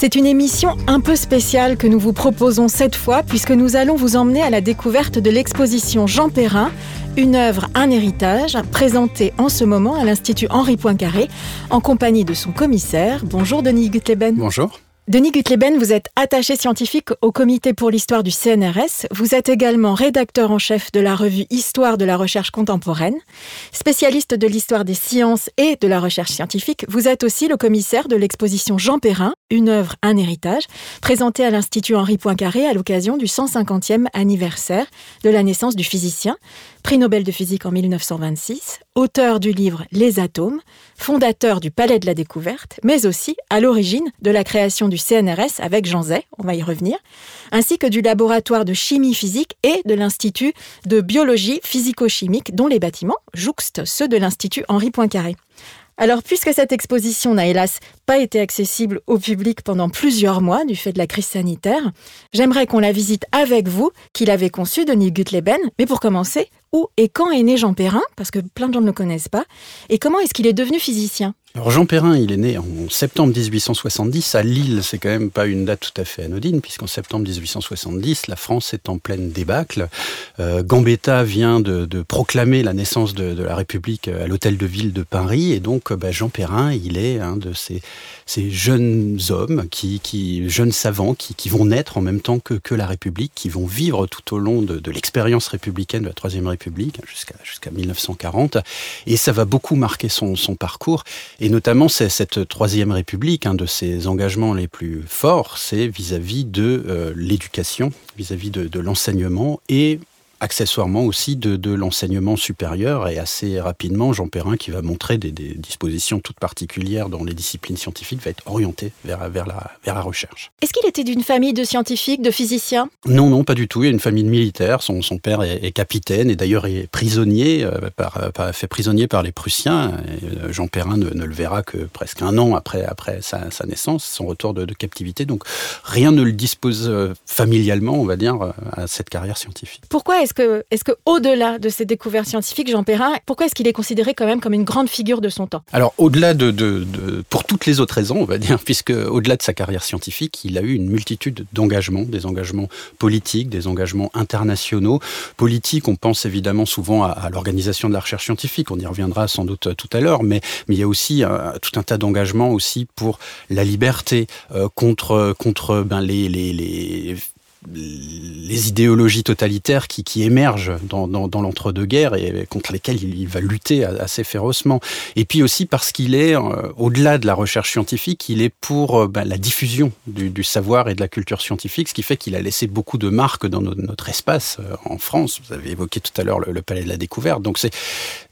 C'est une émission un peu spéciale que nous vous proposons cette fois puisque nous allons vous emmener à la découverte de l'exposition Jean Perrin, une œuvre, un héritage, présentée en ce moment à l'Institut Henri Poincaré en compagnie de son commissaire. Bonjour Denis Gutleben. Bonjour. Denis Gutleben, vous êtes attaché scientifique au comité pour l'histoire du CNRS. Vous êtes également rédacteur en chef de la revue Histoire de la recherche contemporaine. Spécialiste de l'histoire des sciences et de la recherche scientifique, vous êtes aussi le commissaire de l'exposition Jean Perrin, une œuvre, un héritage, présentée à l'Institut Henri Poincaré à l'occasion du 150e anniversaire de la naissance du physicien prix Nobel de physique en 1926, auteur du livre Les atomes, fondateur du Palais de la Découverte, mais aussi à l'origine de la création du CNRS avec Jean Zay, on va y revenir, ainsi que du laboratoire de chimie physique et de l'Institut de biologie physico-chimique dont les bâtiments jouxtent ceux de l'Institut Henri Poincaré. Alors, puisque cette exposition n'a hélas pas été accessible au public pendant plusieurs mois du fait de la crise sanitaire, j'aimerais qu'on la visite avec vous, qui l'avez conçue, Denis Gutleben. Mais pour commencer, où et quand est né Jean Perrin? Parce que plein de gens ne le connaissent pas. Et comment est-ce qu'il est devenu physicien? Alors Jean Perrin, il est né en septembre 1870 à Lille. C'est quand même pas une date tout à fait anodine, puisqu'en septembre 1870, la France est en pleine débâcle. Euh, Gambetta vient de, proclamer la naissance de, la République à l'hôtel de ville de Paris, et donc bah, Jean Perrin, il est un de ces, jeunes hommes, qui, jeunes savants, qui, vont naître en même temps que, la République, qui vont vivre tout au long de, l'expérience républicaine de la Troisième République jusqu'à jusqu'à 1940, et ça va beaucoup marquer son, son parcours. Et notamment, c'est cette Troisième République, un de ses engagements les plus forts, c'est vis-à-vis de euh, l'éducation, vis-à-vis de, de l'enseignement et accessoirement aussi de, l'enseignement supérieur et assez rapidement, Jean Perrin, qui va montrer des, dispositions toutes particulières dans les disciplines scientifiques, va être orienté vers, vers, la, vers la recherche. Est-ce qu'il était d'une famille de scientifiques, de physiciens? Non, non, pas du tout. Il y a une famille de militaires. Son, son père est, capitaine et d'ailleurs est prisonnier, euh, par, fait prisonnier par les Prussiens. Euh, Jean Perrin ne, le verra que presque un an après, après sa, naissance, son retour de, de, captivité. Donc rien ne le dispose euh, familialement, on va dire, à cette carrière scientifique. Pourquoi est est-ce que, au-delà de ses découvertes scientifiques, Jean Perrin, pourquoi est-ce qu'il est considéré quand même comme une grande figure de son temps? Alors, au-delà de, pour toutes les autres raisons, on va dire, puisque au-delà de sa carrière scientifique, il a eu une multitude d'engagements, des engagements politiques, des engagements internationaux. Politiques, on pense évidemment souvent à, l'organisation de la recherche scientifique, on y reviendra sans doute euh, tout à l'heure, mais, il y a aussi euh, tout un tas d'engagements aussi pour la liberté, euh, contre, contre ben, les, les les idéologies totalitaires qui, qui émergent dans, dans, l'entre-deux-guerres et contre lesquelles il, va lutter assez férocement. Et puis aussi parce qu'il est, euh, au-delà de la recherche scientifique, il est pour euh, ben, la diffusion du, du, savoir et de la culture scientifique, ce qui fait qu'il a laissé beaucoup de marques dans notre, espace euh, en France. Vous avez évoqué tout à l'heure le, le, Palais de la Découverte. Donc c'est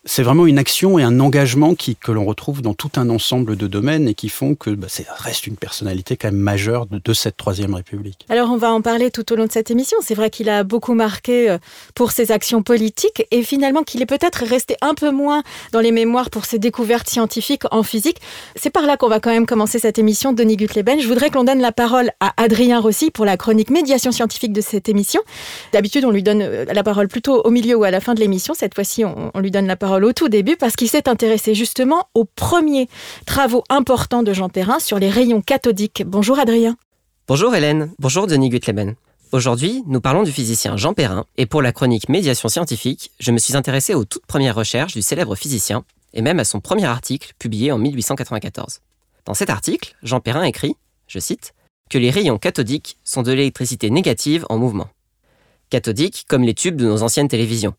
c'est vraiment une action et un engagement que l'on retrouve dans tout un ensemble de domaines et qui font que bah, ça reste une personnalité quand même majeure de, cette Troisième République. Alors on va en parler tout au long de cette émission. C'est vrai qu'il a beaucoup marqué euh, pour ses actions politiques et finalement qu'il est peut-être resté un peu moins dans les mémoires pour ses découvertes scientifiques en physique. C'est par là qu'on va quand même commencer cette émission, Denis Gutleben. Je voudrais que l'on donne la parole à Adrien Rossi pour la chronique médiation scientifique de cette émission. D'habitude, on lui donne euh, la parole plutôt au milieu ou à la fin de l'émission. Cette fois-ci, on lui donne la parole au tout début parce qu'il s'est intéressé justement aux premiers travaux importants de Jean Perrin sur les rayons cathodiques. Bonjour Adrien. Bonjour Hélène, bonjour Denis Gutleben. Aujourd'hui, nous parlons du physicien Jean Perrin et pour la chronique Médiation scientifique, je me suis intéressé aux toutes premières recherches du célèbre physicien et même à son premier article publié en 1894. Dans cet article, Jean Perrin écrit, je cite, que les rayons cathodiques sont de l'électricité négative en mouvement. Cathodiques comme les tubes de nos anciennes télévisions.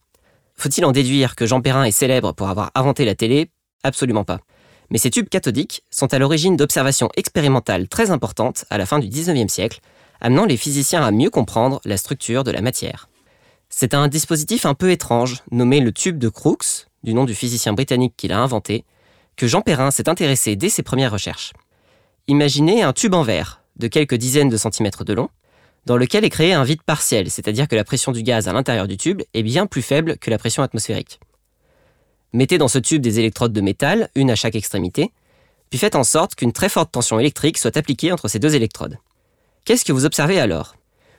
Faut-il en déduire que Jean Perrin est célèbre pour avoir inventé la télé? Absolument pas. Mais ces tubes cathodiques sont à l'origine d'observations expérimentales très importantes à la fin du 19e siècle, amenant les physiciens à mieux comprendre la structure de la matière. C'est un dispositif un peu étrange, nommé le tube de Crookes, du nom du physicien britannique qui l'a inventé, que Jean Perrin s'est intéressé dès ses premières recherches. Imaginez un tube en verre, de quelques dizaines de centimètres de long, dans lequel est créé un vide partiel, c'est-à-dire que la pression du gaz à l'intérieur du tube est bien plus faible que la pression atmosphérique. Mettez dans ce tube des électrodes de métal, une à chaque extrémité, puis faites en sorte qu'une très forte tension électrique soit appliquée entre ces deux électrodes. Qu'est-ce que vous observez alors?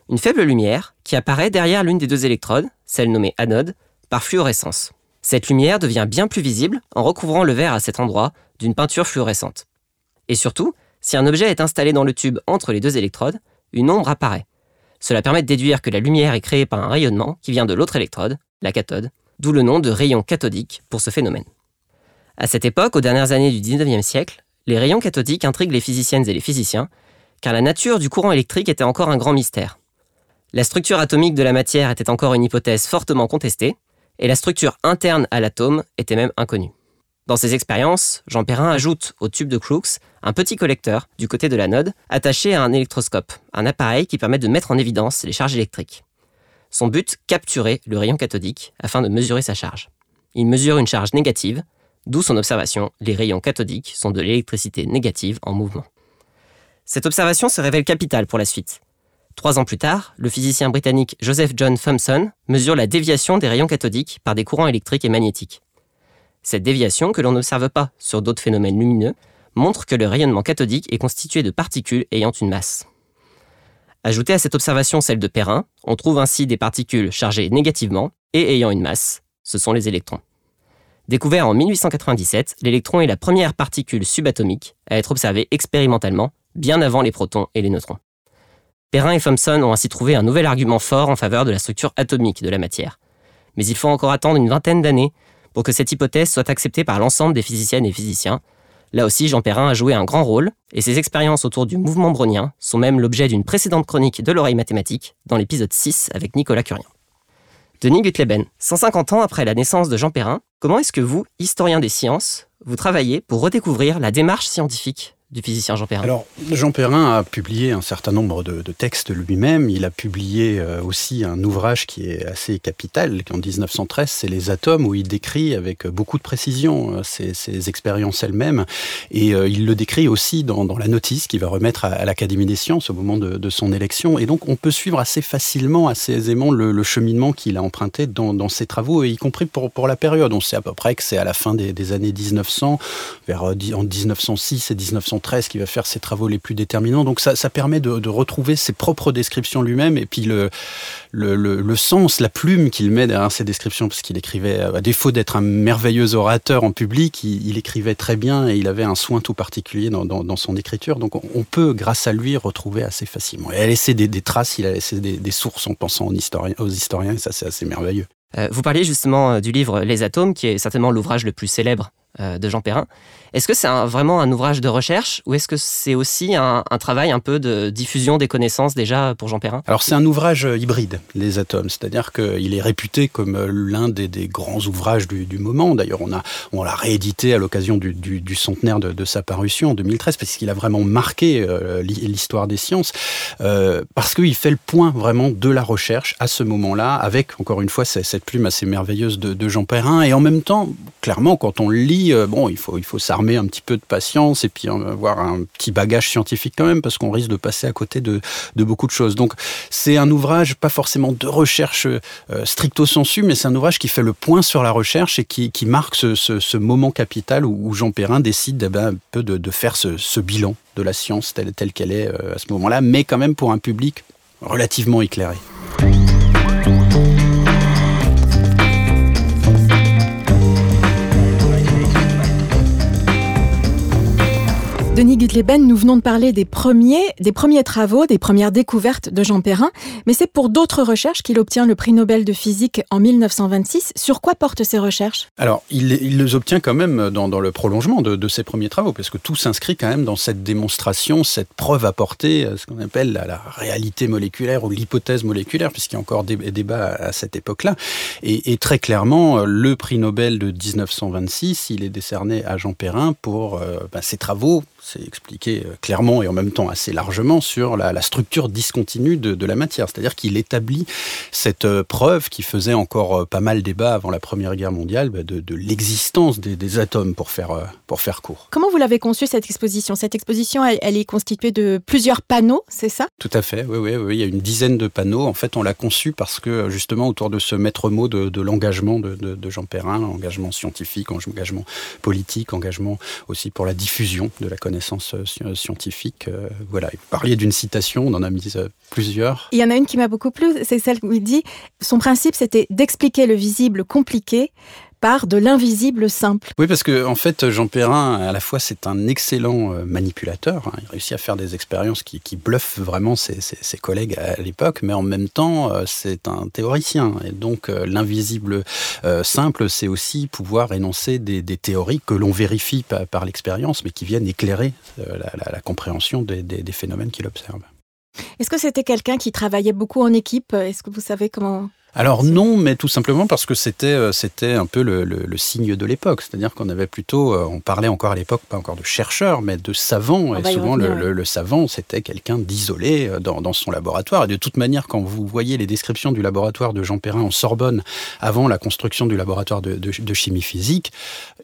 Une faible lumière qui apparaît derrière l'une des deux électrodes, celle nommée anode, par fluorescence. Cette lumière devient bien plus visible en recouvrant le verre à cet endroit d'une peinture fluorescente. Et surtout, si un objet est installé dans le tube entre les deux électrodes, une ombre apparaît. Cela permet de déduire que la lumière est créée par un rayonnement qui vient de l'autre électrode, la cathode, d'où le nom de rayon cathodique pour ce phénomène. À cette époque, aux dernières années du 19e siècle, les rayons cathodiques intriguent les physiciennes et les physiciens, car la nature du courant électrique était encore un grand mystère. La structure atomique de la matière était encore une hypothèse fortement contestée, et la structure interne à l'atome était même inconnue. Dans ses expériences, Jean Perrin ajoute au tube de Crookes un petit collecteur du côté de l'anode attaché à un électroscope, un appareil qui permet de mettre en évidence les charges électriques. Son but, capturer le rayon cathodique afin de mesurer sa charge. Il mesure une charge négative, d'où son observation, les rayons cathodiques sont de l'électricité négative en mouvement. Cette observation se révèle capitale pour la suite. Trois ans plus tard, le physicien britannique Joseph John Thomson mesure la déviation des rayons cathodiques par des courants électriques et magnétiques. Cette déviation, que l'on n'observe pas sur d'autres phénomènes lumineux, montre que le rayonnement cathodique est constitué de particules ayant une masse. Ajoutée à cette observation celle de Perrin, on trouve ainsi des particules chargées négativement et ayant une masse, ce sont les électrons. Découvert en 1897, l'électron est la première particule subatomique à être observée expérimentalement, bien avant les protons et les neutrons. Perrin et Thomson ont ainsi trouvé un nouvel argument fort en faveur de la structure atomique de la matière. Mais il faut encore attendre une vingtaine d'années pour que cette hypothèse soit acceptée par l'ensemble des physiciennes et physiciens. Là aussi, Jean Perrin a joué un grand rôle, et ses expériences autour du mouvement brownien sont même l'objet d'une précédente chronique de l'oreille mathématique, dans l'épisode 6 avec Nicolas Curien. Denis Gutleben, 150 ans après la naissance de Jean Perrin, comment est-ce que vous, historien des sciences, vous travaillez pour redécouvrir la démarche scientifique du physicien Jean Perrin Alors, Jean Perrin a publié un certain nombre de, textes lui-même. Il a publié euh, aussi un ouvrage qui est assez capital, qui en 1913, c'est Les Atomes, où il décrit avec beaucoup de précision euh, ses, expériences elles-mêmes. Et euh, il le décrit aussi dans, la notice qu'il va remettre à, l'Académie des sciences au moment de, son élection. Et donc, on peut suivre assez facilement, assez aisément le, cheminement qu'il a emprunté dans, ses travaux, y compris pour, la période. On sait à peu près que c'est à la fin des, des années 1900, vers en 1906 et 1900 qui va faire ses travaux les plus déterminants. Donc ça, permet de, retrouver ses propres descriptions lui-même et puis le, le, le, sens, la plume qu'il met derrière ses descriptions, parce qu'il écrivait, à défaut d'être un merveilleux orateur en public, il, écrivait très bien et il avait un soin tout particulier dans, dans, son écriture. Donc on, peut, grâce à lui, retrouver assez facilement. Il a laissé des, traces, il a laissé des, sources en pensant aux historiens, aux historiens et ça c'est assez merveilleux. Euh, vous parliez justement euh, du livre Les Atomes, qui est certainement l'ouvrage le plus célèbre euh, de Jean Perrin. Est-ce que c'est vraiment un ouvrage de recherche ou est-ce que c'est aussi un, travail un peu de diffusion des connaissances déjà pour Jean Perrin? Alors c'est un ouvrage hybride, Les Atomes, c'est-à-dire qu'il est réputé comme l'un des, grands ouvrages du, moment. D'ailleurs, on, l'a réédité à l'occasion du, centenaire de, sa parution en 2013 parce qu'il a vraiment marqué l'histoire des sciences, parce qu'il fait le point vraiment de la recherche à ce moment-là, avec encore une fois cette plume assez merveilleuse de, Jean Perrin, et en même temps, clairement, quand on lit euh, bon, il faut, il faut un petit peu de patience et puis avoir un petit bagage scientifique quand même, parce qu'on risque de passer à côté de, beaucoup de choses. Donc, c'est un ouvrage pas forcément de recherche euh, stricto sensu, mais c'est un ouvrage qui fait le point sur la recherche et qui, marque ce, moment capital où, Jean Perrin décide eh ben, un peu de, faire ce, bilan de la science telle qu'elle est euh, à ce moment-là, mais quand même pour un public relativement éclairé. Denis Gutleben, nous venons de parler des premiers, travaux, des premières découvertes de Jean Perrin, mais c'est pour d'autres recherches qu'il obtient le prix Nobel de physique en 1926. Sur quoi portent ces recherches? Alors, il, les obtient quand même dans, le prolongement de, ses premiers travaux, parce que tout s'inscrit quand même dans cette démonstration, cette preuve apportée, ce qu'on appelle la, réalité moléculaire ou l'hypothèse moléculaire, puisqu'il y a encore des débats à cette époque-là. Et, très clairement, le prix Nobel de 1926, il est décerné à Jean Perrin pour euh, ben, ses travaux s'est expliqué clairement et en même temps assez largement sur la, structure discontinue de, la matière. C'est-à-dire qu'il établit cette preuve qui faisait encore pas mal débat avant la Première Guerre mondiale bah, de, l'existence des, atomes, pour faire, pour faire court. Comment vous l'avez conçue cette exposition? Cette exposition, elle, est constituée de plusieurs panneaux, c'est ça? Tout à fait, oui, oui, oui. Il y a une dizaine de panneaux. En fait, on l'a conçu parce que justement autour de ce maître mot de, l'engagement de, Jean Perrin, engagement scientifique, engagement politique, engagement aussi pour la diffusion de la connaissance euh, scientifique. Euh, voilà, vous parliez d'une citation, on en a mis euh, plusieurs. Il y en a une qui m'a beaucoup plu, c'est celle où il dit son principe c'était d'expliquer le visible compliqué par de l'invisible simple. Oui, parce que en fait, Jean Perrin, à la fois, c'est un excellent euh, manipulateur. Hein. Il réussit à faire des expériences qui, bluffent vraiment ses, collègues à l'époque, mais en même temps, euh, c'est un théoricien. Et donc, euh, l'invisible simple, c'est aussi pouvoir énoncer des, théories que l'on vérifie par, l'expérience, mais qui viennent éclairer la, compréhension des, des phénomènes qu'il observe. Est-ce que c'était quelqu'un qui travaillait beaucoup en équipe? Est-ce que vous savez comment alors non, mais tout simplement parce que c'était euh, c'était un peu le, signe de l'époque, c'est-à-dire qu'on avait plutôt, euh, on parlait encore à l'époque pas encore de chercheurs, mais de savants, et souvent le, savant c'était quelqu'un d'isolé euh, dans, son laboratoire. Et de toute manière, quand vous voyez les descriptions du laboratoire de Jean Perrin en Sorbonne avant la construction du laboratoire de, chimie physique,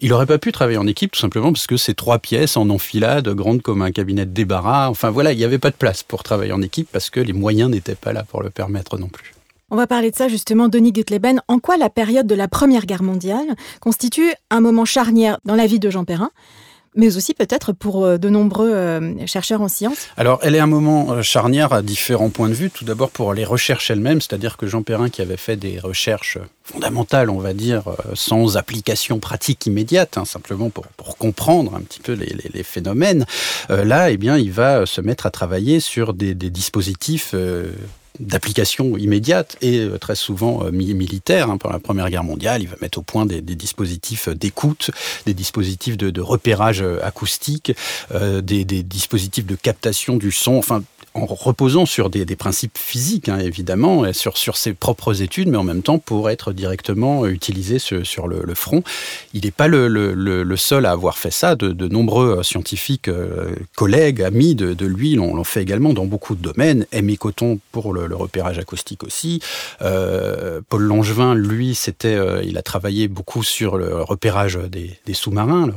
il n'aurait pas pu travailler en équipe tout simplement parce que ces trois pièces en enfilade, grandes comme un cabinet de débarras, enfin voilà, il n'y avait pas de place pour travailler en équipe parce que les moyens n'étaient pas là pour le permettre non plus. On va parler de ça justement, Denis Gutleben. En quoi la période de la Première Guerre mondiale constitue un moment charnière dans la vie de Jean Perrin mais aussi peut-être pour euh, de nombreux euh, chercheurs en sciences? Alors, elle est un moment euh, charnière à différents points de vue. Tout d'abord pour les recherches elles-mêmes, c'est-à-dire que Jean Perrin, qui avait fait des recherches fondamentales, on va dire, sans application pratique immédiate, hein, simplement pour, pour, comprendre un petit peu les, phénomènes, là, eh bien, il va se mettre à travailler sur des dispositifs d'application immédiate et euh, très souvent euh, militaire. Hein, pendant la Première Guerre mondiale, il va mettre au point des, dispositifs d'écoute, des dispositifs de, repérage euh, acoustique, des, des, dispositifs de captation du son, enfin en reposant sur des, principes physiques, hein, évidemment, et sur, ses propres études, mais en même temps pour être directement utilisé sur, le, front. Il n'est pas le, seul à avoir fait ça. De, nombreux scientifiques, euh, collègues, amis de, lui l'ont fait également dans beaucoup de domaines. Aimé Coton pour le, repérage acoustique aussi. Euh, Paul Langevin, lui, c'était, euh, il a travaillé beaucoup sur le repérage des, sous-marins,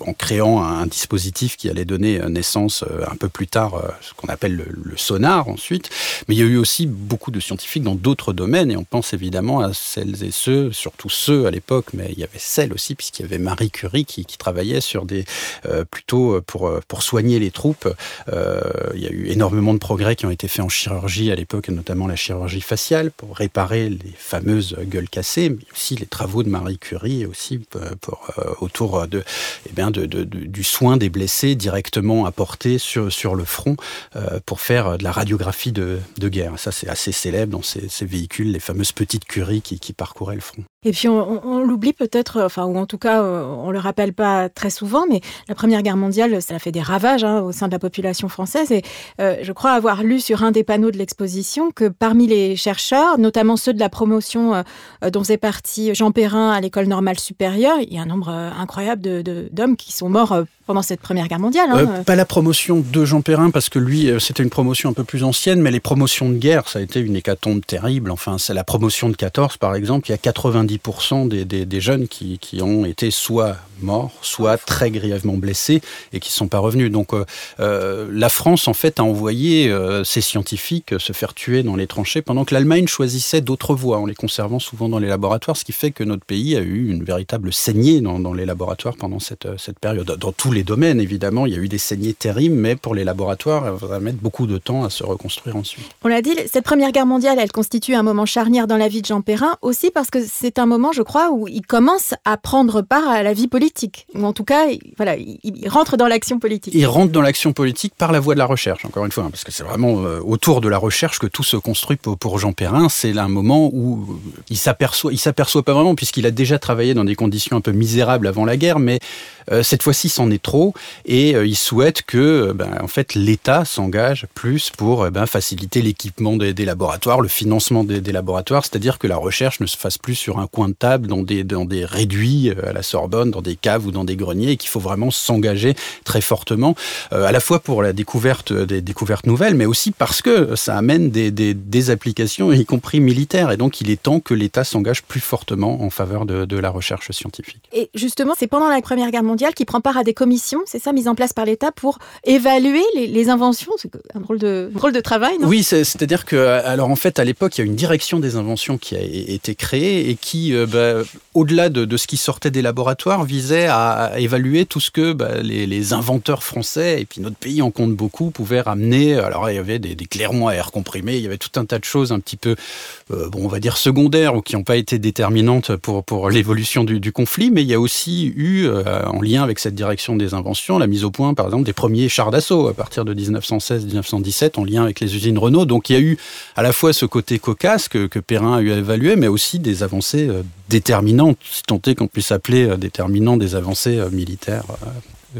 en créant un, dispositif qui allait donner naissance un peu plus tard, ce qu'on appelle le, sonar ensuite. Mais il y a eu aussi beaucoup de scientifiques dans d'autres domaines, et on pense évidemment à celles et ceux, surtout ceux à l'époque, mais il y avait celles aussi, puisqu'il y avait Marie Curie qui, travaillait sur des euh, plutôt pour, euh, pour soigner les troupes. Euh, il y a eu énormément de progrès qui ont été faits en chirurgie à l'époque, notamment la chirurgie faciale, pour réparer les fameuses gueules cassées, mais aussi les travaux de Marie Curie, aussi pour, autour de, eh bien de, du soin des blessés directement apporté sur, sur le front pour faire euh, de la radiographie de, guerre. Ça, c'est assez célèbre dans ces, véhicules, les fameuses petites curies qui, parcouraient le front. Et puis on, l'oublie peut-être, euh, enfin ou en tout cas euh, on le rappelle pas très souvent, mais la Première Guerre mondiale, ça a fait des ravages hein, au sein de la population française. Et je crois avoir lu sur un des panneaux de l'exposition que parmi les chercheurs, notamment ceux de la promotion dont faisait partie Jean Perrin à l'école normale supérieure, il y a un nombre incroyable d'hommes qui sont morts pendant cette Première Guerre mondiale. Hein. pas la promotion de Jean Perrin parce que lui c'était une promotion un peu plus ancienne, mais les promotions de guerre, ça a été une hécatombe terrible. Enfin, c'est la promotion de 14, par exemple, il y a 90% des, jeunes qui, ont été soit morts, soit très grièvement blessés et qui ne sont pas revenus. Donc, euh, euh, la France, en fait, a envoyé euh, ses scientifiques se faire tuer dans les tranchées pendant que l'Allemagne choisissait d'autres voies en les conservant souvent dans les laboratoires, ce qui fait que notre pays a eu une véritable saignée dans, les laboratoires pendant cette, cette période. Dans tous les domaines, évidemment, il y a eu des saignées terribles, mais pour les laboratoires, ça va mettre beaucoup de temps à se reconstruire ensuite. On l'a dit, cette Première Guerre mondiale, elle constitue un moment charnière dans la vie de Jean Perrin, aussi parce que c'est moment, je crois, où il commence à prendre part à la vie politique. Ou en tout cas, il, voilà, il rentre dans l'action politique. Il rentre dans l'action politique par la voie de la recherche, encore une fois, hein, parce que c'est vraiment euh, autour de la recherche que tout se construit pour, Jean Perrin. C'est un moment où il s'aperçoit, il s'aperçoit pas vraiment, puisqu'il a déjà travaillé dans des conditions un peu misérables avant la guerre, mais euh, cette fois-ci, c'en est trop, et euh, il souhaite que, ben, en fait, l'État s'engage plus pour ben, faciliter l'équipement des, laboratoires, le financement des, laboratoires, c'est-à-dire que la recherche ne se fasse plus sur un coin de table, dans des, dans des réduits à la Sorbonne, dans des caves ou dans des greniers, et qu'il faut vraiment s'engager très fortement, à la fois pour la découverte des découvertes nouvelles, mais aussi parce que ça amène des, des, des applications, y compris militaires. Et donc, il est temps que l'État s'engage plus fortement en faveur de, de la recherche scientifique. Et justement, c'est pendant la Première Guerre mondiale qu'il prend part à des commissions, c'est ça, mises en place par l'État pour évaluer les, les inventions. C'est un drôle de, drôle de travail, non? Oui, c'est-à-dire que, alors en fait, à l'époque, il y a une direction des inventions qui a été créée et qui, euh, bah, au-delà de, de, ce qui sortait des laboratoires, visait à, évaluer tout ce que bah, les, les, inventeurs français, et puis notre pays en compte beaucoup, pouvaient ramener. Alors, il y avait des, des clairements à air comprimé, il y avait tout un tas de choses un petit peu, euh, bon, on va dire secondaires ou qui n'ont pas été déterminantes pour, pour l'évolution du, conflit, mais il y a aussi eu, euh, en lien avec cette direction des inventions, la mise au point, par exemple, des premiers chars d'assaut à partir de 1916-1917, en lien avec les usines Renault. Donc, il y a eu à la fois ce côté cocasse que, que Perrin a eu à évaluer, mais aussi des avancées euh, déterminantes, si tant est qu'on puisse appeler euh, déterminant des avancées euh, militaires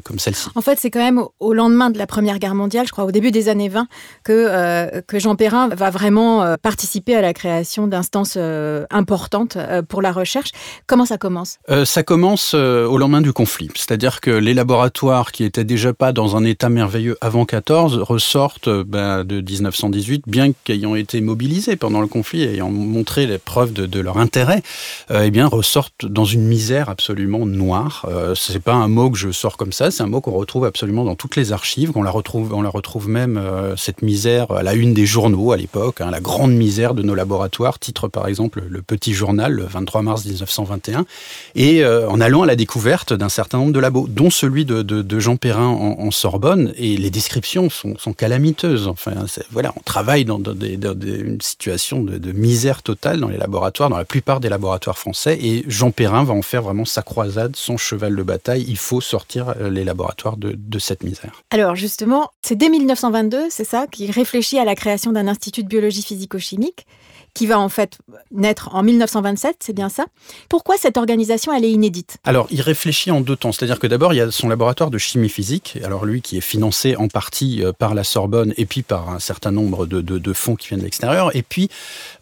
comme celle-ci. En fait, c'est quand même au lendemain de la Première Guerre mondiale, je crois au début des années 20, que, euh, que Jean Perrin va vraiment euh, participer à la création d'instances euh, importantes pour la recherche. Comment ça commence? Ça commence au lendemain du conflit. C'est-à-dire que les laboratoires qui étaient déjà pas dans un état merveilleux avant 14 ressortent ben, de 1918, bien qu'ayant été mobilisés pendant le conflit, ayant montré les preuves de, de leur intérêt, eh bien ressortent dans une misère absolument noire. c'est pas un mot que je sors comme ça c'est un mot qu'on retrouve absolument dans toutes les archives, qu'on la retrouve, on la retrouve même euh, cette misère à la une des journaux à l'époque, hein, la grande misère de nos laboratoires, titre par exemple le Petit Journal le 23 mars 1921, et euh, en allant à la découverte d'un certain nombre de labos, dont celui de, Jean Perrin en, Sorbonne, et les descriptions sont, calamiteuses. Enfin, voilà, on travaille dans, une situation de, de misère totale dans les laboratoires, dans la plupart des laboratoires français, et Jean Perrin va en faire vraiment sa croisade, son cheval de bataille. Il faut sortir euh, les laboratoires de, de cette misère. Alors justement, c'est dès 1922, c'est ça, qu'il réfléchit à la création d'un institut de biologie physico-chimique qui va en fait naître en 1927, c'est bien ça. Pourquoi cette organisation elle est inédite? Alors, il réfléchit en deux temps, c'est-à-dire que d'abord il y a son laboratoire de chimie physique, alors lui qui est financé en partie euh, par la Sorbonne et puis par un certain nombre de, de, de fonds qui viennent de l'extérieur, et puis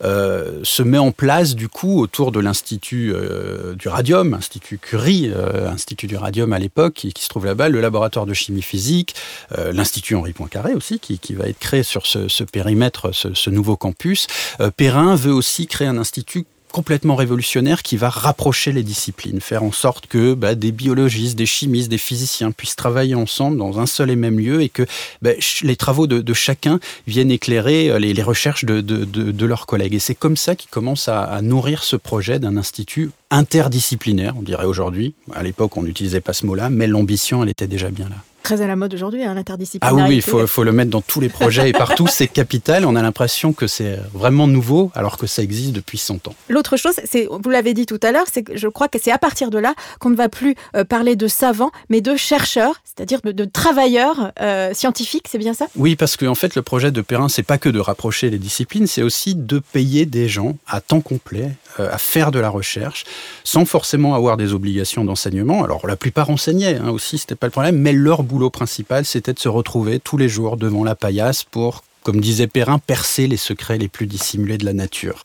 euh, se met en place du coup autour de l'institut euh, du radium, institut Curie, euh, institut du radium à l'époque qui, qui se trouve là-bas, le laboratoire de chimie physique, euh, l'institut Henri Poincaré aussi qui, qui va être créé sur ce, périmètre, ce, ce nouveau campus. Euh, Perrin veut aussi créer un institut complètement révolutionnaire qui va rapprocher les disciplines, faire en sorte que bah, des biologistes, des chimistes, des physiciens puissent travailler ensemble dans un seul et même lieu et que bah, les travaux de, chacun viennent éclairer les, les recherches de, de leurs collègues. Et c'est comme ça qu'ils commencent à, à nourrir ce projet d'un institut interdisciplinaire, on dirait aujourd'hui. À l'époque, on n'utilisait pas ce mot-là, mais l'ambition, elle était déjà bien là très à la mode aujourd'hui, hein, l'interdisciplinarité. Ah oui, il faut, faut le mettre dans tous les projets et partout, c'est capital. On a l'impression que c'est vraiment nouveau, alors que ça existe depuis 100 ans. L'autre chose, c'est, vous l'avez dit tout à l'heure, c'est que je crois que c'est à partir de là qu'on ne va plus euh, parler de savants, mais de chercheurs, c'est-à-dire de, de travailleurs euh, scientifiques, c'est bien ça? Oui, parce qu'en en fait, le projet de Perrin, c'est pas que de rapprocher les disciplines, c'est aussi de payer des gens à temps complet à faire de la recherche, sans forcément avoir des obligations d'enseignement. Alors la plupart enseignaient hein, aussi, c'était pas le problème, mais leur boulot principal, c'était de se retrouver tous les jours devant la paillasse pour comme disait Perrin, percer les secrets les plus dissimulés de la nature.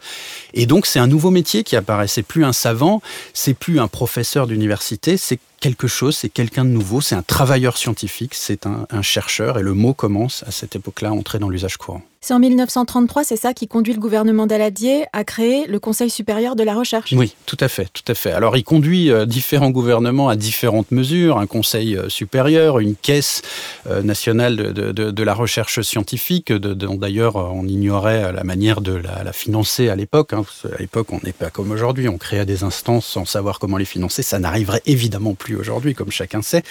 Et donc c'est un nouveau métier qui apparaît. C'est plus un savant, c'est plus un professeur d'université, c'est quelque chose, c'est quelqu'un de nouveau, c'est un travailleur scientifique, c'est un, un, chercheur, et le mot commence à cette époque-là à entrer dans l'usage courant. C'est en 1933, c'est ça qui conduit le gouvernement Daladier à créer le Conseil supérieur de la recherche Oui, tout à fait, tout à fait. Alors il conduit euh, différents gouvernements à différentes mesures, un conseil euh, supérieur, une caisse euh, nationale de, de, de, de la recherche scientifique, dont d'ailleurs on ignorait la manière de la, la financer à l'époque. Hein, à l'époque, on n'est pas comme aujourd'hui, on créait des instances sans savoir comment les financer, ça n'arriverait évidemment plus aujourd'hui, comme chacun sait.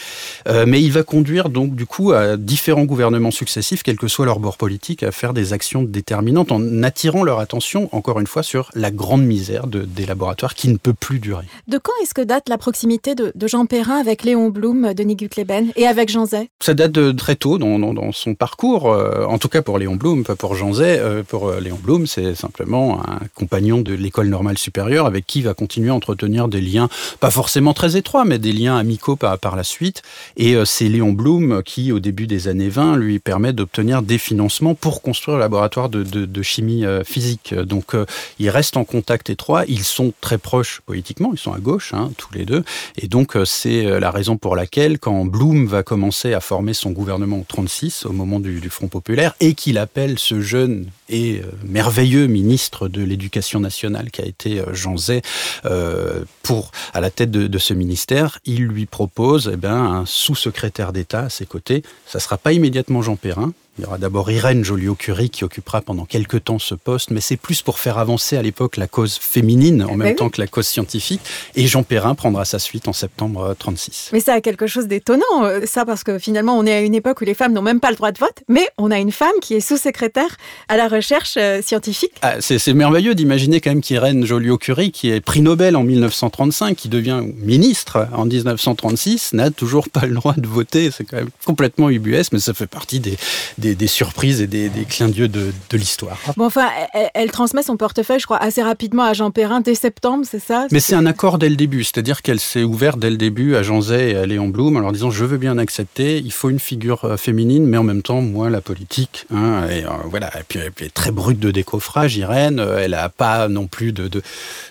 Euh, mais il va conduire donc du coup à différents gouvernements successifs, quel que soit leur bord politique, à faire des actions déterminantes en attirant leur attention, encore une fois, sur la grande misère de, des laboratoires qui ne peut plus durer. De quand est-ce que date la proximité de, de Jean Perrin avec Léon Blum, Denis Gutleben et avec Jean Zay? Ça date de très tôt dans, dans, dans son parcours, euh, en tout cas pour Léon Blum, pas pour Jean Zay. Euh, pour Léon Blum, c'est simplement un compagnon de l'école normale supérieure avec qui il va continuer à entretenir des liens, pas forcément très étroits, mais des liens liens amicaux par, par la suite. Et c'est Léon Blum qui, au début des années 20, lui permet d'obtenir des financements pour construire le laboratoire de, chimie physique. Donc, ils restent en contact étroit. Ils sont très proches politiquement. Ils sont à gauche, hein, tous les deux. Et donc, c'est la raison pour laquelle, quand Blum va commencer à former son gouvernement en 36, au moment du Front populaire, et qu'il appelle ce jeune et merveilleux ministre de l'Éducation nationale qui a été Jean Zay euh, pour à la tête de, ce ministère, il lui propose eh ben, un sous-secrétaire d'État à ses côtés. Ça ne sera pas immédiatement Jean Perrin, il y aura d'abord Irène Joliot-Curie qui occupera pendant quelques temps ce poste, mais c'est plus pour faire avancer à l'époque la cause féminine en eh même temps que la cause scientifique. Et Jean Perrin prendra sa suite en septembre 36. Mais ça a quelque chose d'étonnant, euh, ça, parce que finalement, on est à une époque où les femmes n'ont même pas le droit de vote, mais on a une femme qui est sous-secrétaire à la recherche euh, scientifique. Ah, c'est merveilleux d'imaginer quand même qu'Irène Joliot-Curie, qui est prix Nobel en 1935, qui devient ministre en 1936, n'a toujours pas le droit de voter. C'est quand même complètement ubuesque, mais ça fait partie des des, surprises et des, clins d'yeux de, l'histoire. Bon, enfin, elle, transmet son portefeuille, je crois, assez rapidement à Jean Perrin dès septembre, c'est ça? Mais c'est un accord dès le début, c'est-à-dire qu'elle s'est ouverte dès le début à Jean Zay et à Léon Blum en leur disant je veux bien accepter, il faut une figure euh, féminine, mais en même temps, moi, la politique. Hein, et, euh, voilà. et puis, elle est très brute de décoffrage, Irène. Euh, elle n'a pas non plus de,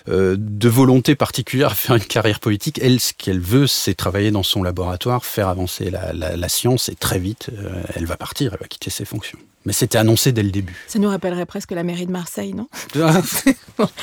de, volonté particulière à faire une carrière politique. Elle, ce qu'elle veut, c'est travailler dans son laboratoire, faire avancer la, la science, et très vite, elle va partir, elle va quitter ses fonctions. Mais c'était annoncé dès le début. Ça nous rappellerait presque la mairie de Marseille, non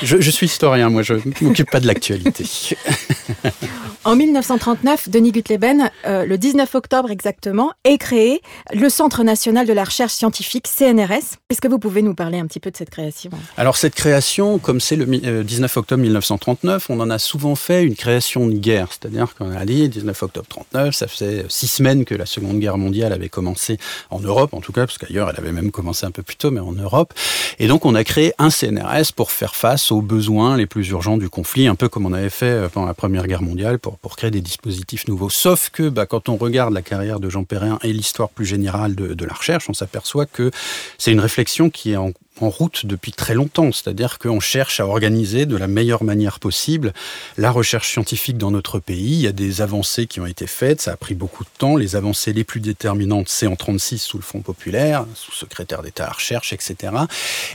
je, je, suis historien, moi, je ne m'occupe pas de l'actualité. en 1939, Denis Gutleben, euh, le 19 octobre exactement, est créé le Centre national de la recherche scientifique, CNRS. Est-ce que vous pouvez nous parler un petit peu de cette création? Alors, cette création, comme c'est le 19 euh, octobre 1939, on en a souvent fait une création de guerre. C'est-à-dire qu'on a dit 19 octobre 39, ça faisait six semaines que la Seconde Guerre mondiale avait commencé en Europe, en tout cas, parce qu'ailleurs, elle avait même commencé un peu plus tôt, mais en Europe. Et donc, on a créé un CNRS pour faire face aux besoins les plus urgents du conflit, un peu comme on avait fait euh, pendant la Première Guerre mondiale pour, pour créer des dispositifs nouveaux. Sauf que bah, quand on regarde la carrière de Jean Perrin et l'histoire plus générale de, de la recherche, on s'aperçoit que c'est une réflexion qui est en en route depuis très longtemps, c'est-à-dire qu'on cherche à organiser de la meilleure manière possible la recherche scientifique dans notre pays. Il y a des avancées qui ont été faites, ça a pris beaucoup de temps. Les avancées les plus déterminantes, c'est en 36 sous le Front populaire, sous secrétaire d'État à la recherche, etc.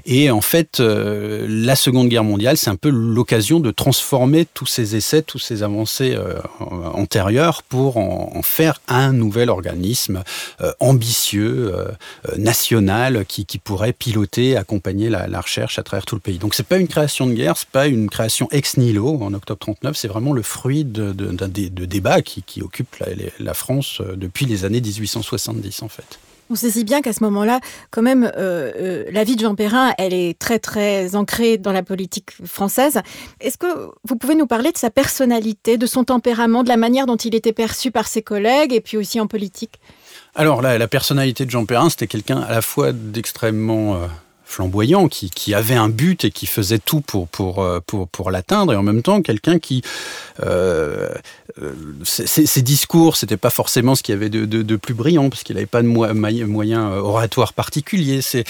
Et en fait, euh, la Seconde Guerre mondiale, c'est un peu l'occasion de transformer tous ces essais, tous ces avancées euh, antérieures pour en, faire un nouvel organisme euh, ambitieux, national, qui, qui pourrait piloter, accompagner accompagner la, recherche à travers tout le pays. Donc c'est pas une création de guerre, c'est pas une création ex nihilo en octobre 39, c'est vraiment le fruit de, débats qui, qui occupe la, France euh, depuis les années 1870 en fait. On sait si bien qu'à ce moment-là, quand même, euh, euh, la vie de Jean Perrin, elle est très très ancrée dans la politique française. Est-ce que vous pouvez nous parler de sa personnalité, de son tempérament, de la manière dont il était perçu par ses collègues et puis aussi en politique? Alors là, la personnalité de Jean Perrin, c'était quelqu'un à la fois d'extrêmement flamboyant, qui, avait un but et qui faisait tout pour, pour, euh, pour, l'atteindre, et en même temps quelqu'un qui... Euh, euh ses, discours, c'était pas forcément ce qu'il y avait de, de, plus brillant, parce qu'il n'avait pas de moyens oratoires particuliers. C'est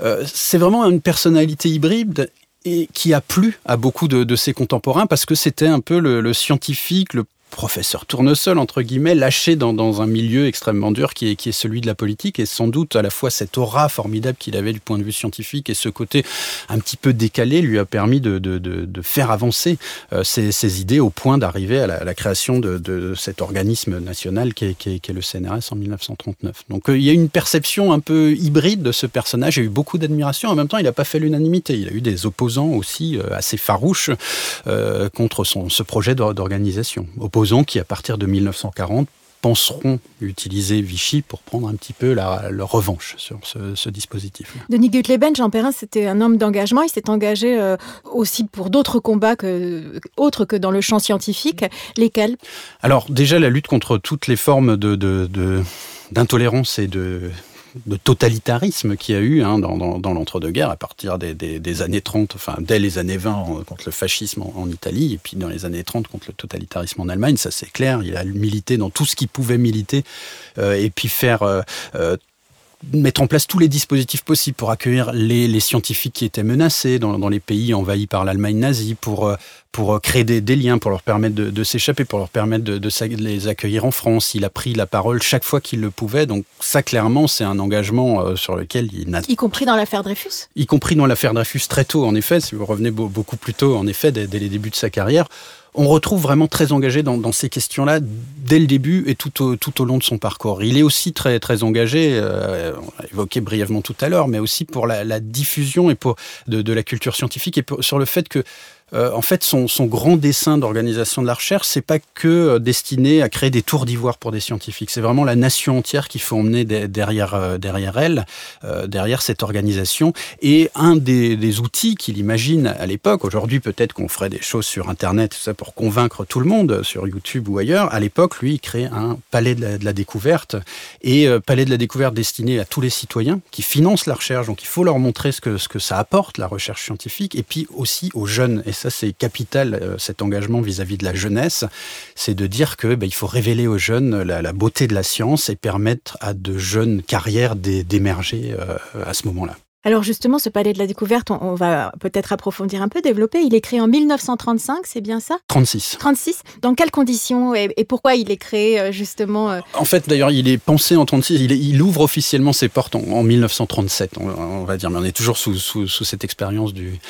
euh, c'est vraiment une personnalité hybride et qui a plu à beaucoup de, de ses contemporains parce que c'était un peu le, le, scientifique, le professeur tournesol, entre guillemets, lâché dans, dans, un milieu extrêmement dur qui est, qui est celui de la politique, et sans doute à la fois cette aura formidable qu'il avait du point de vue scientifique et ce côté un petit peu décalé lui a permis de, de, de, faire avancer euh, ses, ses, idées au point d'arriver à, la, création de, cet organisme national qui est, qui, est, le CNRS en 1939. Donc euh, il y a une perception un peu hybride de ce personnage, il y a eu beaucoup d'admiration, en même temps il n'a pas fait l'unanimité, il a eu des opposants aussi euh, assez farouches contre son, ce projet d'organisation qui, à partir de 1940, penseront utiliser Vichy pour prendre un petit peu la, revanche sur ce, dispositif. Denis Gutleben, Jean Perrin, c'était un homme d'engagement. Il s'est engagé euh, aussi pour d'autres combats que, autres que dans le champ scientifique. Lesquels? Alors déjà, la lutte contre toutes les formes d'intolérance de, de, et de de totalitarisme qu'il y a eu hein, dans, l'entre-deux-guerres à partir des, années 30, enfin dès les années 20 contre le fascisme en, Italie, et puis dans les années 30 contre le totalitarisme en Allemagne, ça c'est clair, il a milité dans tout ce qui pouvait militer, euh, et puis faire euh, euh, mettre en place tous les dispositifs possibles pour accueillir les, scientifiques qui étaient menacés dans, les pays envahis par l'Allemagne nazie, pour pour créer des, liens, pour leur permettre de, s'échapper, pour leur permettre de, les accueillir en France. Il a pris la parole chaque fois qu'il le pouvait. Donc ça, clairement, c'est un engagement sur lequel il n'a... Y compris dans l'affaire Dreyfus? Y compris dans l'affaire Dreyfus très tôt, en effet. Si vous revenez beaucoup plus tôt, en effet, dès les débuts de sa carrière on retrouve vraiment très engagé dans, ces questions-là dès le début et tout au, long de son parcours. Il est aussi très, très engagé, euh, on l'a évoqué brièvement tout à l'heure, mais aussi pour la, diffusion et pour de, la culture scientifique et sur le fait que euh, en fait, son, grand dessin d'organisation de la recherche, c'est pas que euh, destiné à créer des tours d'ivoire pour des scientifiques. C'est vraiment la nation entière qu'il faut emmener derrière, euh, derrière elle, derrière cette organisation. Et un des, outils qu'il imagine à l'époque, aujourd'hui peut-être qu'on ferait des choses sur Internet, tout ça pour convaincre tout le monde, sur YouTube ou ailleurs. À l'époque, lui, il crée un palais de la, découverte et palais de la découverte destiné à tous les citoyens qui financent la recherche. Donc, il faut leur montrer ce que, ça apporte, la recherche scientifique, et puis aussi aux jeunes. Et ça c'est capital, euh, cet engagement vis-à-vis de la jeunesse, c'est de dire que ben, il faut révéler aux jeunes la, beauté de la science et permettre à de jeunes carrières d'émerger euh, à ce moment-là. Alors justement, ce palais de la découverte, on, va peut-être approfondir un peu, développer. Il est créé en 1935, c'est bien ça? 36. 36. Dans quelles conditions et, pourquoi il est créé euh, justement En fait, d'ailleurs, il est pensé en 36. Il, ouvre officiellement ses portes en, 1937, on, va dire. Mais on est toujours sous, cette expérience du,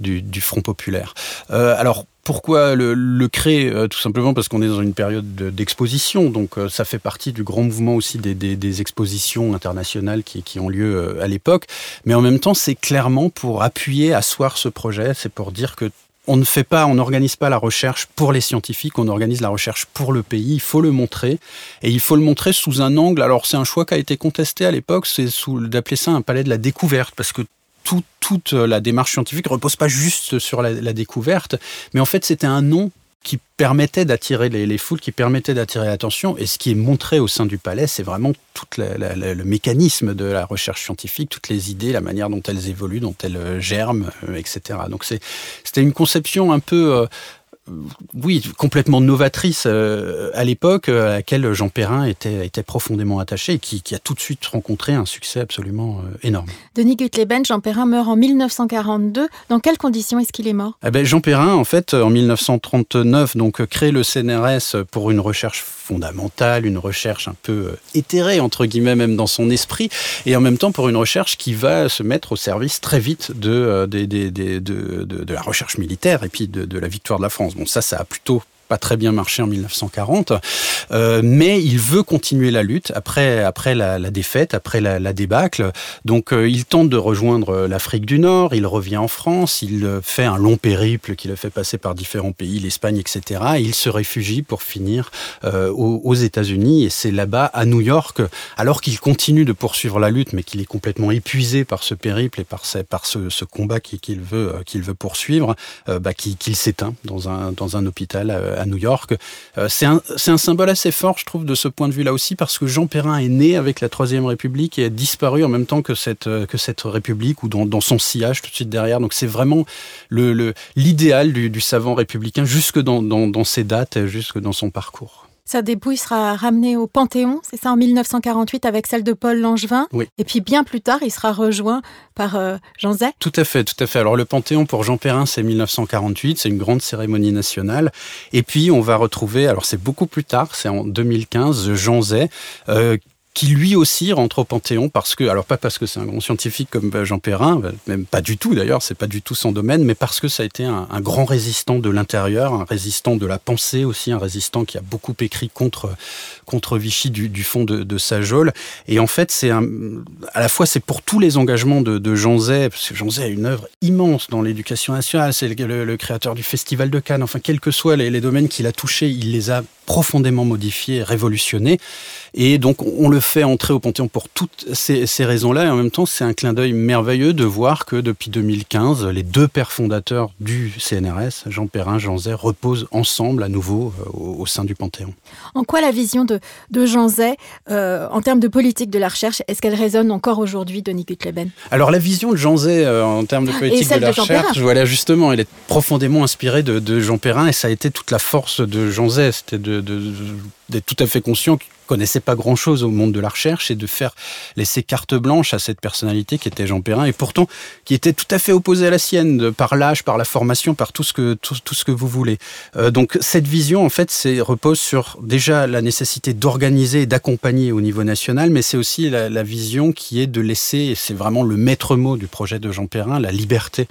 du, Front populaire. Euh, alors, pourquoi le, créer euh, Tout simplement parce qu'on est dans une période d'exposition, donc euh, ça fait partie du grand mouvement aussi des, expositions internationales qui, ont lieu à l'époque. Mais en même temps, c'est clairement pour appuyer, asseoir ce projet, c'est pour dire que on ne fait pas, on n'organise pas la recherche pour les scientifiques, on organise la recherche pour le pays. Il faut le montrer et il faut le montrer sous un angle. Alors c'est un choix qui a été contesté à l'époque, c'est d'appeler ça un palais de la découverte parce que toute la démarche scientifique repose pas juste sur la, découverte, mais en fait c'était un nom qui permettait d'attirer les, foules, qui permettait d'attirer l'attention. Et ce qui est montré au sein du palais, c'est vraiment tout le mécanisme de la recherche scientifique, toutes les idées, la manière dont elles évoluent, dont elles germent, euh, etc. Donc c'était une conception un peu... Euh, oui, complètement novatrice euh, à l'époque, euh, à laquelle Jean Perrin était, était profondément attaché et qui, a tout de suite rencontré un succès absolument euh, énorme. Denis Gutleben, Jean Perrin meurt en 1942. Dans quelles conditions est-ce qu'il est mort? Eh ben, Jean Perrin, en fait, en 1939, donc, crée le CNRS pour une recherche fondamentale, une recherche un peu éthérée, entre guillemets, même dans son esprit, et en même temps pour une recherche qui va se mettre au service très vite de, de, de, de la recherche militaire et puis de la victoire de la France. Bon, ça, ça a plutôt très bien marché en 1940, euh, mais il veut continuer la lutte après, après la, défaite, après la, débâcle. Donc euh, il tente de rejoindre l'Afrique du Nord, il revient en France, il fait un long périple qui le fait passer par différents pays, l'Espagne, etc. Et il se réfugie pour finir euh, aux, États-Unis, et c'est là-bas, à New York, alors qu'il continue de poursuivre la lutte, mais qu'il est complètement épuisé par ce périple et par, par ce, combat qu'il veut, qu'il veut poursuivre, bah, qu'il s'éteint dans un, dans un hôpital à New York. Euh, c'est un, symbole assez fort, je trouve, de ce point de vue-là aussi, parce que Jean Perrin est né avec la Troisième République et a disparu en même temps que cette, euh, République, ou dans, son sillage tout de suite derrière. Donc c'est vraiment l'idéal du, savant républicain, jusque dans, dans ses dates, jusque dans son parcours. Sa dépouille sera ramenée au Panthéon, c'est ça, en 1948 avec celle de Paul Langevin. Oui. Et puis bien plus tard, il sera rejoint par euh, Jean Zay. Tout à fait, tout à fait. Alors le Panthéon pour Jean Perrin, c'est 1948, c'est une grande cérémonie nationale. Et puis on va retrouver, alors c'est beaucoup plus tard, c'est en 2015, Jean Zay, euh, qui lui aussi rentre au Panthéon parce que, alors pas parce que c'est un grand scientifique comme euh, Jean Perrin, euh, même pas du tout d'ailleurs, c'est pas du tout son domaine, mais parce que ça a été un, grand résistant de l'intérieur, un résistant de la pensée aussi, un résistant qui a beaucoup écrit contre, contre Vichy du, fond de, sa geôle. Et en fait, c'est à la fois c'est pour tous les engagements de, Jean Zay, parce que Jean Zay a une œuvre immense dans l'éducation nationale, c'est le, créateur du Festival de Cannes, enfin quels que soient les, les domaines qu'il a touchés, il les a profondément modifiés, révolutionnés. Et donc on le fait entrer au Panthéon pour toutes ces, raisons-là. Et en même temps, c'est un clin d'œil merveilleux de voir que depuis 2015, les deux pères fondateurs du CNRS, Jean Perrin, Jean Zay, reposent ensemble à nouveau euh, au, sein du Panthéon. En quoi la vision de, de Jean Zay, euh, en termes de politique de la recherche, est-ce qu'elle résonne encore aujourd'hui, Denis Gutleben Alors la vision de Jean Zay euh, en termes de politique de la recherche, voilà justement, elle est profondément inspirée de, Jean Perrin et ça a été toute la force de Jean Zay, c'était d'être tout à fait conscient connaissait pas grand-chose au monde de la recherche et de faire laisser carte blanche à cette personnalité qui était Jean Perrin et pourtant qui était tout à fait opposée à la sienne par l'âge, par la formation, par tout ce que tout, ce que vous voulez. Euh, donc cette vision en fait, repose sur déjà la nécessité d'organiser et d'accompagner au niveau national, mais c'est aussi la, vision qui est de laisser, et c'est vraiment le maître mot du projet de Jean Perrin, la liberté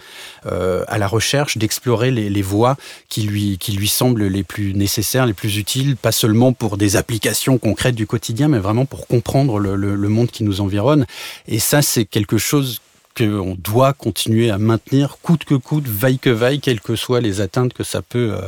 euh, à la recherche d'explorer les, les voies qui lui qui lui semblent les plus nécessaires, les plus utiles, pas seulement pour des applications concrètes du quotidien, mais vraiment pour comprendre le, monde qui nous environne. Et ça, c'est quelque chose qu'on doit continuer à maintenir coûte que coûte, vaille que vaille, quelles que soient les atteintes que ça peut, euh,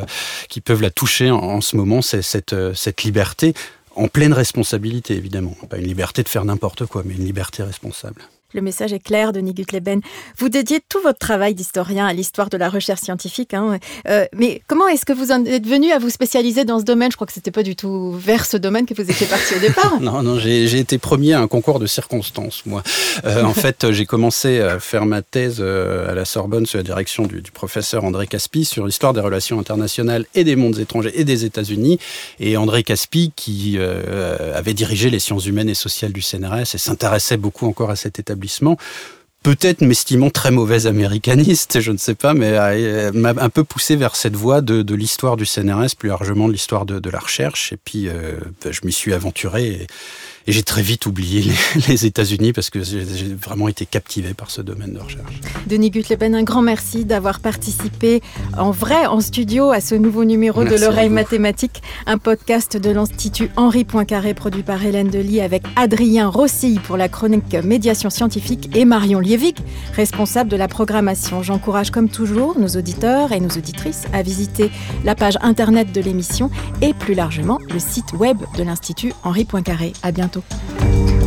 qui peuvent la toucher en, ce moment, c'est euh, cette liberté en pleine responsabilité, évidemment. Pas une liberté de faire n'importe quoi, mais une liberté responsable. Le message est clair, Denis Gutleben. Vous dédiez tout votre travail d'historien à l'histoire de la recherche scientifique. Hein. Euh, mais comment est-ce que vous êtes venu à vous spécialiser dans ce domaine? Je crois que c'était pas du tout vers ce domaine que vous étiez parti au départ. non, non, j'ai été premier à un concours de circonstances, moi. Euh, en fait, j'ai commencé à faire ma thèse euh, à la Sorbonne sous la direction du, professeur André Caspi sur l'histoire des relations internationales et des mondes étrangers et des États-Unis. Et André Caspi, qui avait dirigé les sciences humaines et sociales du CNRS et s'intéressait beaucoup encore à cet établissement peut-être m'estimant très mauvaise américaniste, je ne sais pas, mais m'a un peu poussé vers cette voie de, l'histoire du CNRS, plus largement de l'histoire de, la recherche. Et puis, euh, je m'y suis aventuré. Et j'ai très vite oublié les, les États-Unis parce que j'ai vraiment été captivé par ce domaine de recherche. Denis Gutleben, un grand merci d'avoir participé en vrai, en studio, à ce nouveau numéro merci de l'oreille mathématique, un podcast de l'Institut Henri Poincaré produit par Hélène Delis avec Adrien Rossi pour la chronique médiation scientifique et Marion Liévig, responsable de la programmation. J'encourage comme toujours nos auditeurs et nos auditrices à visiter la page internet de l'émission et plus largement le site web de l'Institut Henri Poincaré. À bientôt. Obrigado.